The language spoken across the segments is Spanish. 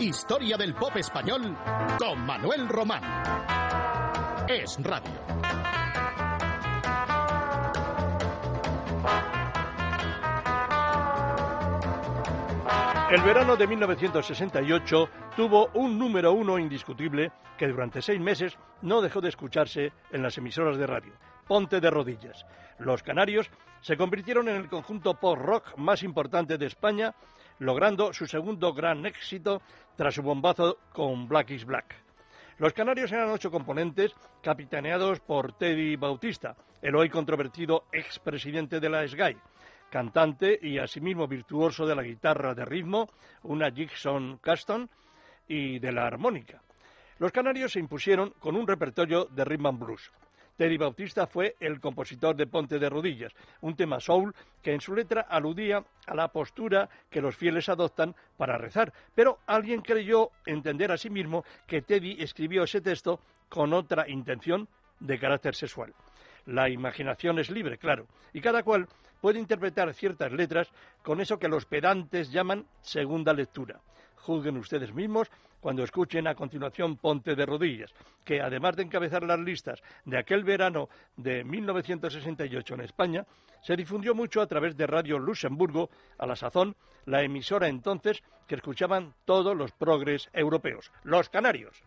Historia del pop español con Manuel Román. Es radio. El verano de 1968 tuvo un número uno indiscutible que durante seis meses no dejó de escucharse en las emisoras de radio. Ponte de rodillas. Los canarios se convirtieron en el conjunto post-rock más importante de España, logrando su segundo gran éxito tras su bombazo con Black is Black. Los canarios eran ocho componentes capitaneados por Teddy Bautista, el hoy controvertido expresidente de la SGAI, cantante y asimismo virtuoso de la guitarra de ritmo, una Gibson Custom y de la armónica. Los canarios se impusieron con un repertorio de rhythm and blues. Teddy Bautista fue el compositor de Ponte de Rodillas, un tema soul que en su letra aludía a la postura que los fieles adoptan para rezar, pero alguien creyó entender a sí mismo que Teddy escribió ese texto con otra intención de carácter sexual. La imaginación es libre, claro, y cada cual puede interpretar ciertas letras con eso que los pedantes llaman segunda lectura. Juzguen ustedes mismos cuando escuchen a continuación Ponte de Rodillas, que además de encabezar las listas de aquel verano de 1968 en España, se difundió mucho a través de Radio Luxemburgo, a la sazón, la emisora entonces que escuchaban todos los progres europeos, los canarios.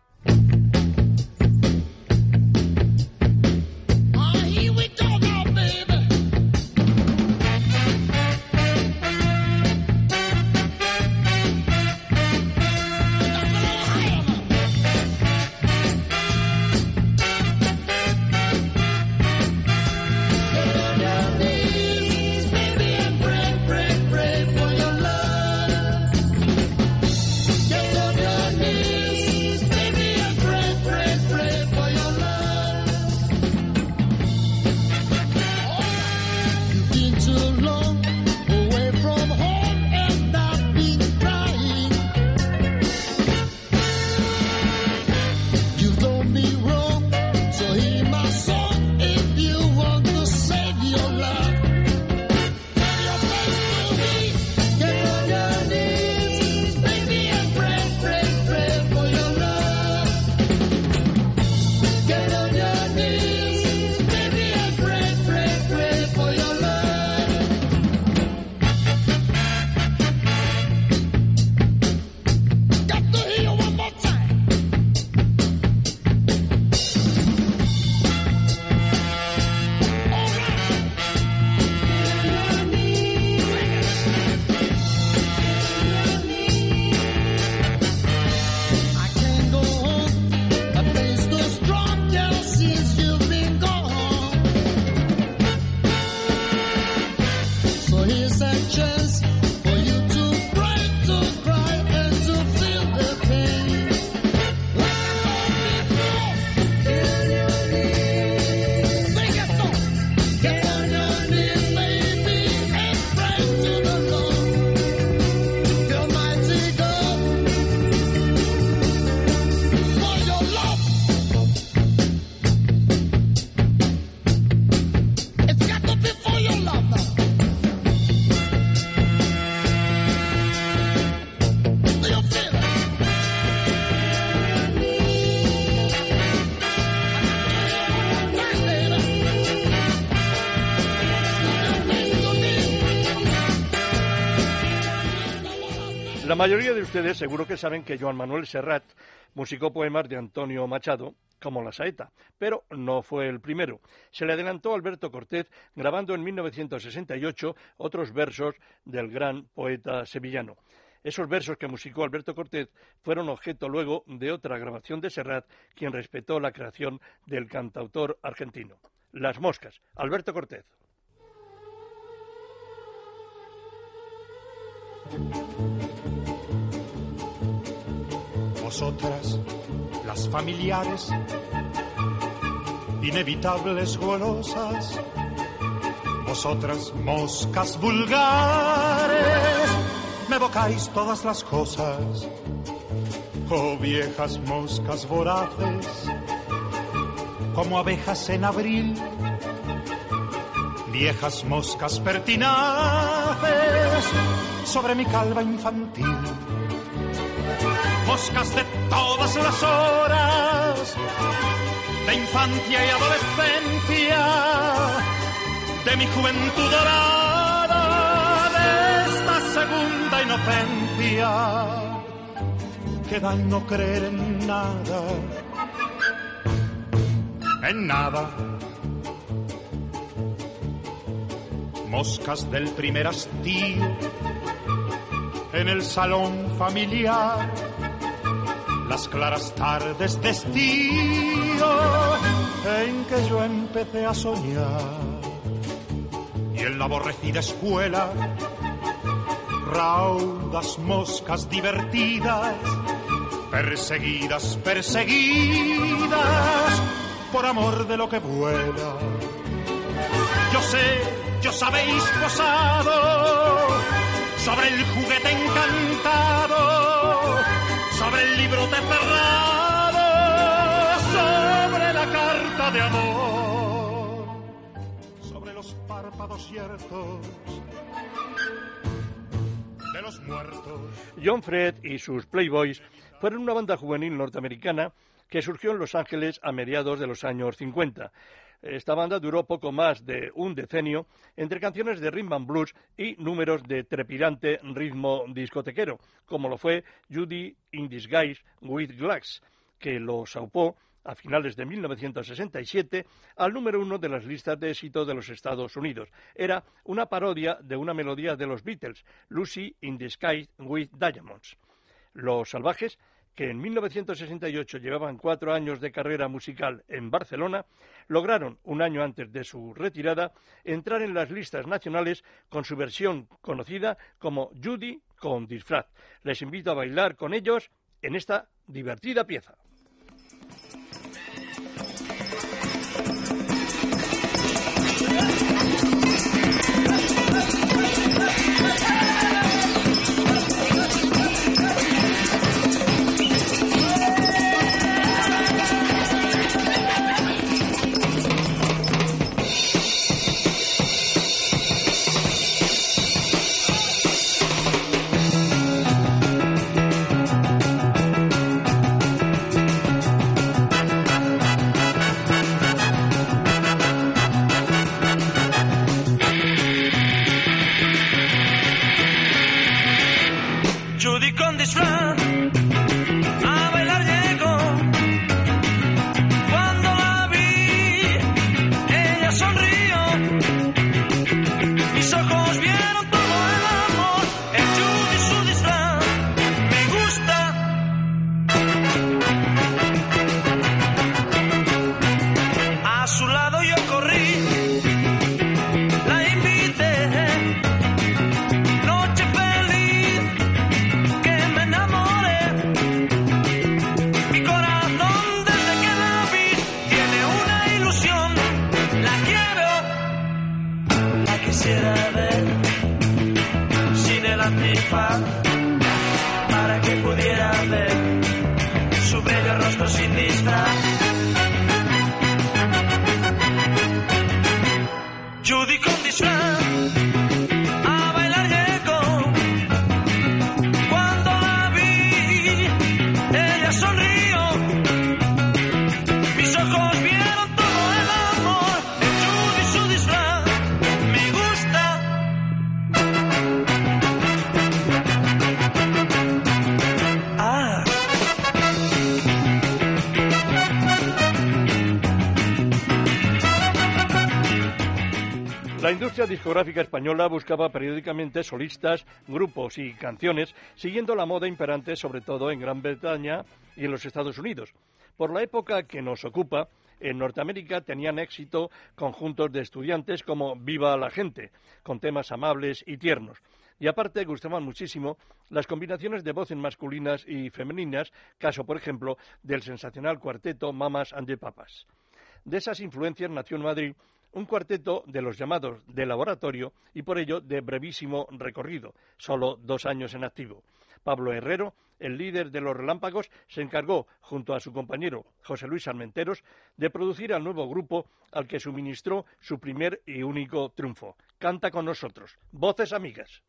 Mayoría de ustedes seguro que saben que Joan Manuel Serrat musicó poemas de Antonio Machado, como La Saeta, pero no fue el primero. Se le adelantó Alberto Cortés grabando en 1968 otros versos del gran poeta sevillano. Esos versos que musicó Alberto Cortés fueron objeto luego de otra grabación de Serrat, quien respetó la creación del cantautor argentino. Las moscas, Alberto Cortés. Vosotras, las familiares, inevitables golosas, vosotras, moscas vulgares, me evocáis todas las cosas, oh viejas moscas voraces, como abejas en abril, viejas moscas pertinaces sobre mi calva infantil moscas de todas las horas, de infancia y adolescencia, de mi juventud dorada, de esta segunda inocencia, que da no creer en nada, en nada. Moscas del primer hastío en el salón familiar, las claras tardes de estío en que yo empecé a soñar. Y en la aborrecida escuela, raudas moscas divertidas, perseguidas, perseguidas, por amor de lo que vuela. Yo sé, yo habéis posado sobre el juguete encantado, sobre el libro de cerrado, sobre la carta de amor, sobre los párpados ciertos de los muertos. John Fred y sus Playboys fueron una banda juvenil norteamericana que surgió en Los Ángeles a mediados de los años 50 esta banda duró poco más de un decenio entre canciones de rhythm and blues y números de trepidante ritmo discotequero, como lo fue Judy in Disguise with Glass, que lo saupó a finales de 1967 al número uno de las listas de éxito de los Estados Unidos. Era una parodia de una melodía de los Beatles, Lucy in Disguise with Diamonds. Los Salvajes que en 1968 llevaban cuatro años de carrera musical en Barcelona, lograron, un año antes de su retirada, entrar en las listas nacionales con su versión conocida como Judy con disfraz. Les invito a bailar con ellos en esta divertida pieza. Industria discográfica española buscaba periódicamente solistas, grupos y canciones, siguiendo la moda imperante sobre todo en Gran Bretaña y en los Estados Unidos. Por la época que nos ocupa, en Norteamérica tenían éxito conjuntos de estudiantes como Viva la gente, con temas amables y tiernos. Y aparte gustaban muchísimo las combinaciones de voces masculinas y femeninas, caso por ejemplo del sensacional cuarteto Mamas and the Papas. De esas influencias nació en Madrid un cuarteto de los llamados de laboratorio y por ello de brevísimo recorrido, solo dos años en activo. Pablo Herrero, el líder de los Relámpagos, se encargó, junto a su compañero José Luis Armenteros, de producir al nuevo grupo al que suministró su primer y único triunfo. Canta con nosotros. Voces amigas.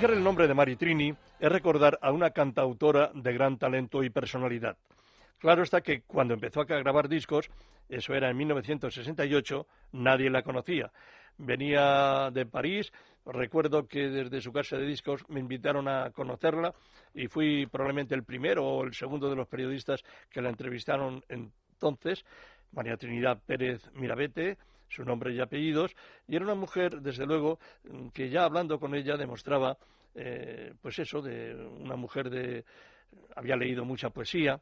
Pronunciar el nombre de Maritrini es recordar a una cantautora de gran talento y personalidad. Claro está que cuando empezó a grabar discos, eso era en 1968, nadie la conocía. Venía de París, recuerdo que desde su casa de discos me invitaron a conocerla y fui probablemente el primero o el segundo de los periodistas que la entrevistaron entonces, María Trinidad Pérez Mirabete, su nombre y apellidos, y era una mujer, desde luego, que ya hablando con ella demostraba, eh, pues eso, de una mujer de... había leído mucha poesía,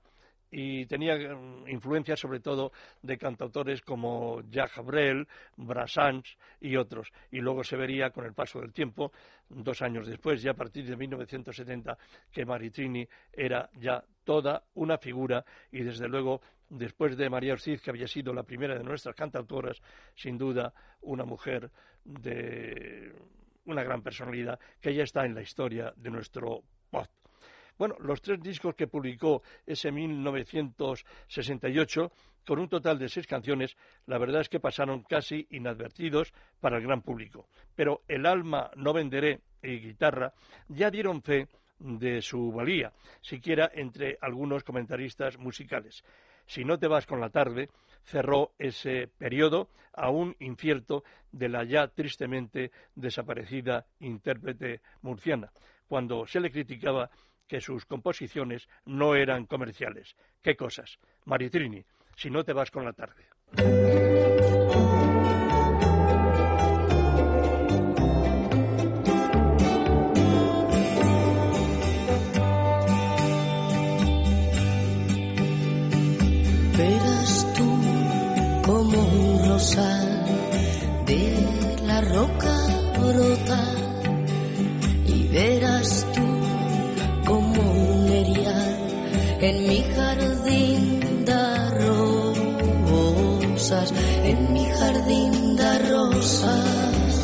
y tenía mm, influencia sobre todo de cantautores como Jacques Brel, Brassens y otros. Y luego se vería con el paso del tiempo, dos años después, ya a partir de 1970, que Maritrini era ya toda una figura y desde luego después de María Ortiz, que había sido la primera de nuestras cantautoras, sin duda una mujer de una gran personalidad que ya está en la historia de nuestro. Bueno, los tres discos que publicó ese 1968, con un total de seis canciones, la verdad es que pasaron casi inadvertidos para el gran público. Pero El alma no venderé y Guitarra ya dieron fe de su valía, siquiera entre algunos comentaristas musicales. Si no te vas con la tarde, cerró ese periodo aún incierto de la ya tristemente desaparecida intérprete murciana, cuando se le criticaba que sus composiciones no eran comerciales. ¿Qué cosas? Maritrini, si no te vas con la tarde. Verás tú como un rosal de la roca brota y en mi jardín da rosas, en mi jardín da rosas.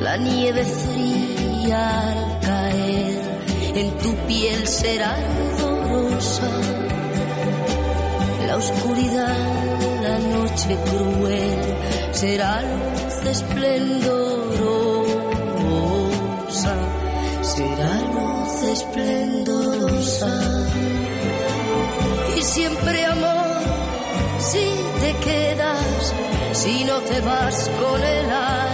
La nieve fría al caer en tu piel será ardorosa. La oscuridad, la noche cruel será luz esplendorosa, Y siempre amor, si te quedas, si no te vas con el alma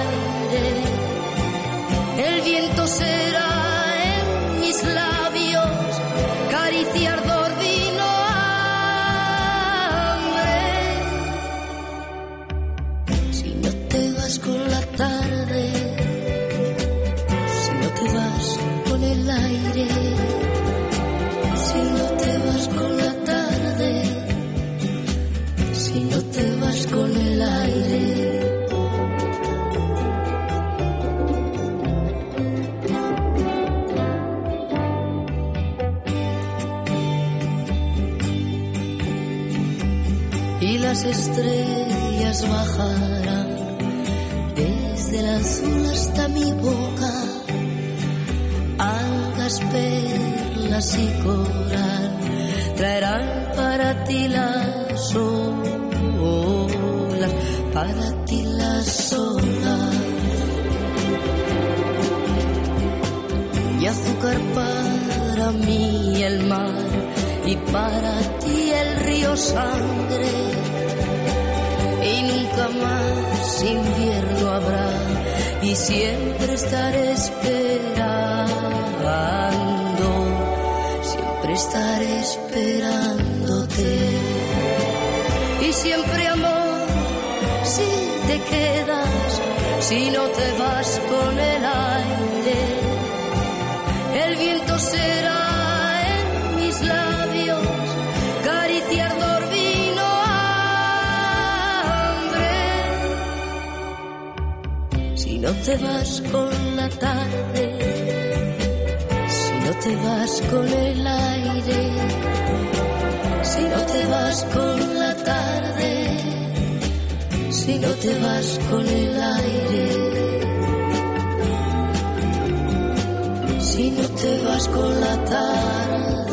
olas. Y azúcar para mí el mar y para ti el río sangre y nunca más invierno habrá y siempre estaré esperando, siempre estaré esperándote y siempre amor, si te quedas, si no te vas con el aire, el viento será en mis labios, cariciar dormino hambre. Si no te vas con la tarde, si no te vas con el aire, si no te vas con si no te vas con el aire. Si no te vas con la tarde.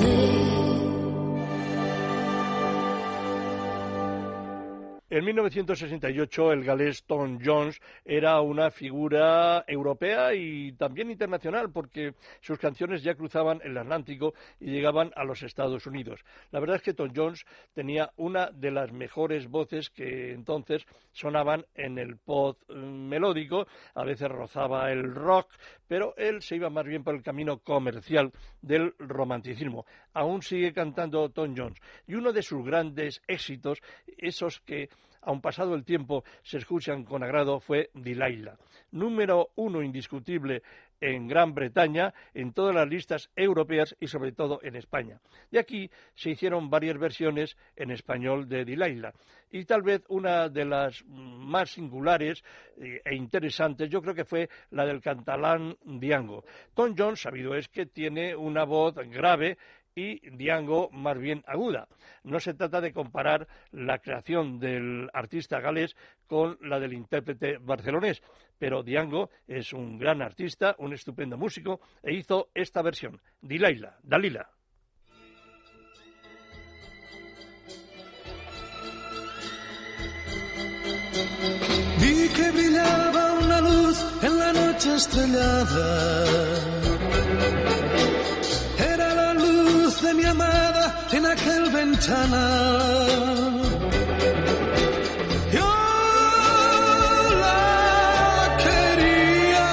En 1968 el galés Tom Jones era una figura europea y también internacional porque sus canciones ya cruzaban el Atlántico y llegaban a los Estados Unidos. La verdad es que Tom Jones tenía una de las mejores voces que entonces sonaban en el pop eh, melódico, a veces rozaba el rock, pero él se iba más bien por el camino comercial del romanticismo. Aún sigue cantando Tom Jones y uno de sus grandes éxitos, esos que aun pasado el tiempo se escuchan con agrado, fue Delilah. Número uno indiscutible en Gran Bretaña, en todas las listas europeas y sobre todo en España. De aquí se hicieron varias versiones en español de Delilah. Y tal vez una de las más singulares e interesantes, yo creo que fue la del catalán Diango. Tom Jones, sabido es que tiene una voz grave y Diango más bien aguda. No se trata de comparar la creación del artista galés con la del intérprete barcelonés, pero Diango es un gran artista, un estupendo músico e hizo esta versión, Dilaila, Dalila. Vi que brillaba una luz en la noche estrellada. Amada en aquel ventanal. Yo la quería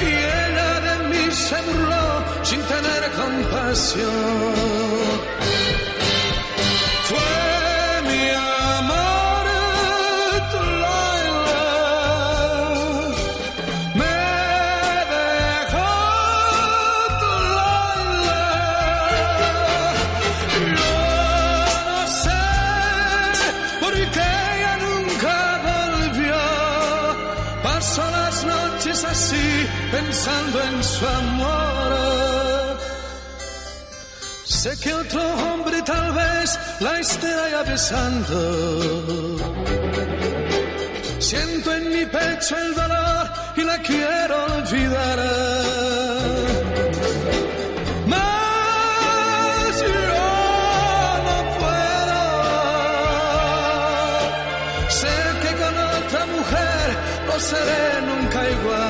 y ella de mí se burló sin tener compasión. Pensando en su amor. Sé que otro hombre tal vez la esté ya besando. Siento en mi pecho el dolor y la quiero olvidar. No puedo. Sé que con otra mujer no seré nunca igual.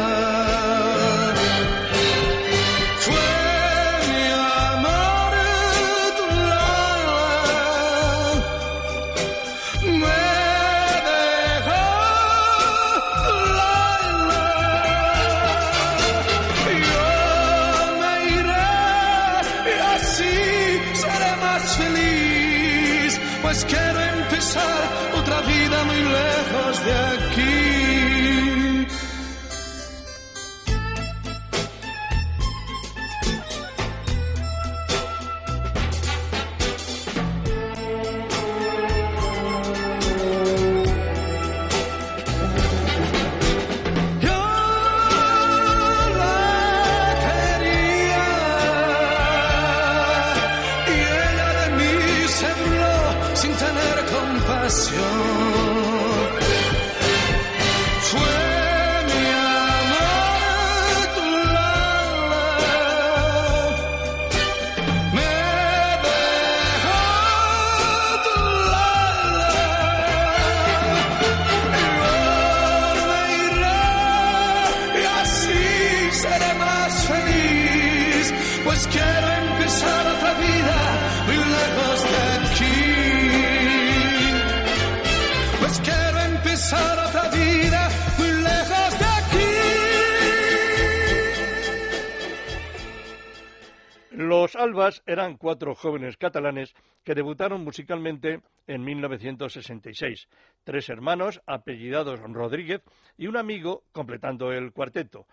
Cuatro jóvenes catalanes que debutaron musicalmente en 1966. Tres hermanos, apellidados Rodríguez, y un amigo completando el cuarteto.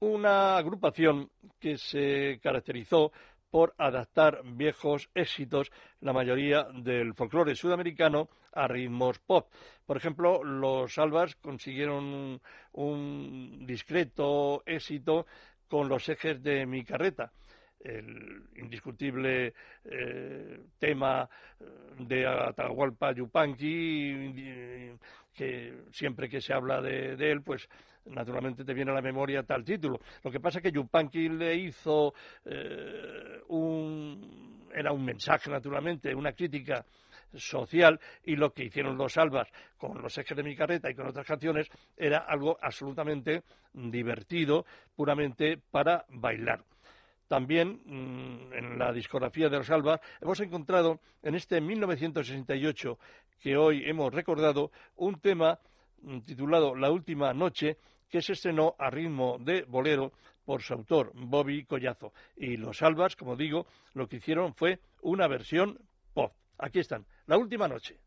Una agrupación que se caracterizó por adaptar viejos éxitos, la mayoría del folclore sudamericano, a ritmos pop. Por ejemplo, los Albas consiguieron un discreto éxito con los ejes de mi carreta el indiscutible eh, tema de Atahualpa Yupanqui, eh, que siempre que se habla de, de, él, pues naturalmente te viene a la memoria tal título. Lo que pasa es que Yupanqui le hizo eh, un... era un mensaje, naturalmente, una crítica social y lo que hicieron los Albas con los ejes de mi carreta y con otras canciones era algo absolutamente divertido, puramente para bailar. También mmm, en la discografía de los Albas hemos encontrado en este 1968 que hoy hemos recordado un tema mmm, titulado La última noche que se estrenó a ritmo de bolero por su autor Bobby Collazo y los Albas, como digo, lo que hicieron fue una versión pop. Aquí están, La última noche.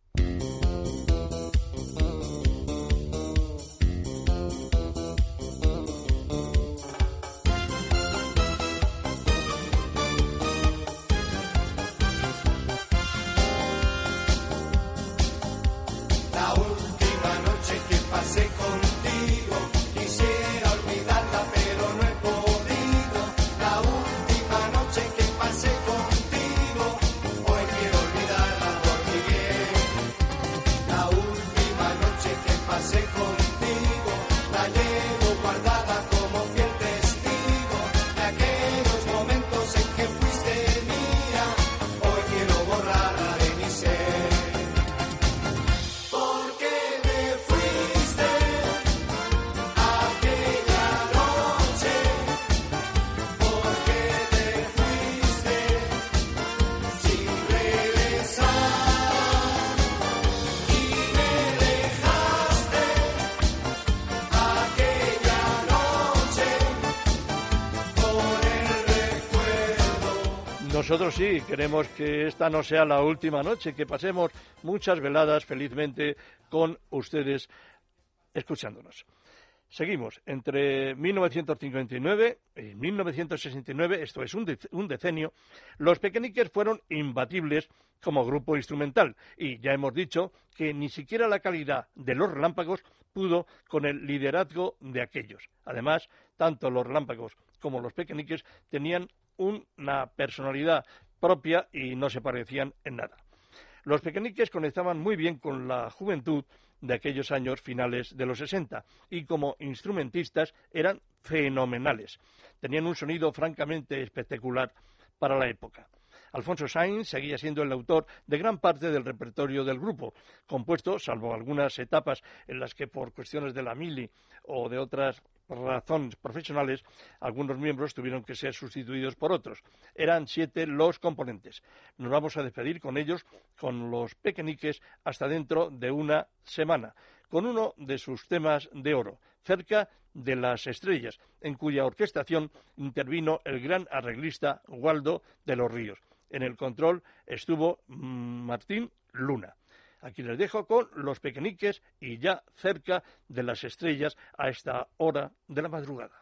Nosotros sí, queremos que esta no sea la última noche, que pasemos muchas veladas felizmente con ustedes escuchándonos. Seguimos. Entre 1959 y 1969, esto es un, de un decenio, los Pequeñiques fueron imbatibles como grupo instrumental y ya hemos dicho que ni siquiera la calidad de los relámpagos pudo con el liderazgo de aquellos. Además, tanto los relámpagos como los Pequeñiques tenían una personalidad propia y no se parecían en nada. Los pequeñiques conectaban muy bien con la juventud de aquellos años finales de los 60 y como instrumentistas eran fenomenales. Tenían un sonido francamente espectacular para la época. Alfonso Sainz seguía siendo el autor de gran parte del repertorio del grupo, compuesto, salvo algunas etapas en las que por cuestiones de la mili o de otras razones profesionales, algunos miembros tuvieron que ser sustituidos por otros. Eran siete los componentes. Nos vamos a despedir con ellos, con los pequeñiques, hasta dentro de una semana, con uno de sus temas de oro, cerca de las estrellas, en cuya orquestación intervino el gran arreglista Waldo de los Ríos. En el control estuvo Martín Luna. Aquí les dejo con los pequeñiques y ya cerca de las estrellas a esta hora de la madrugada.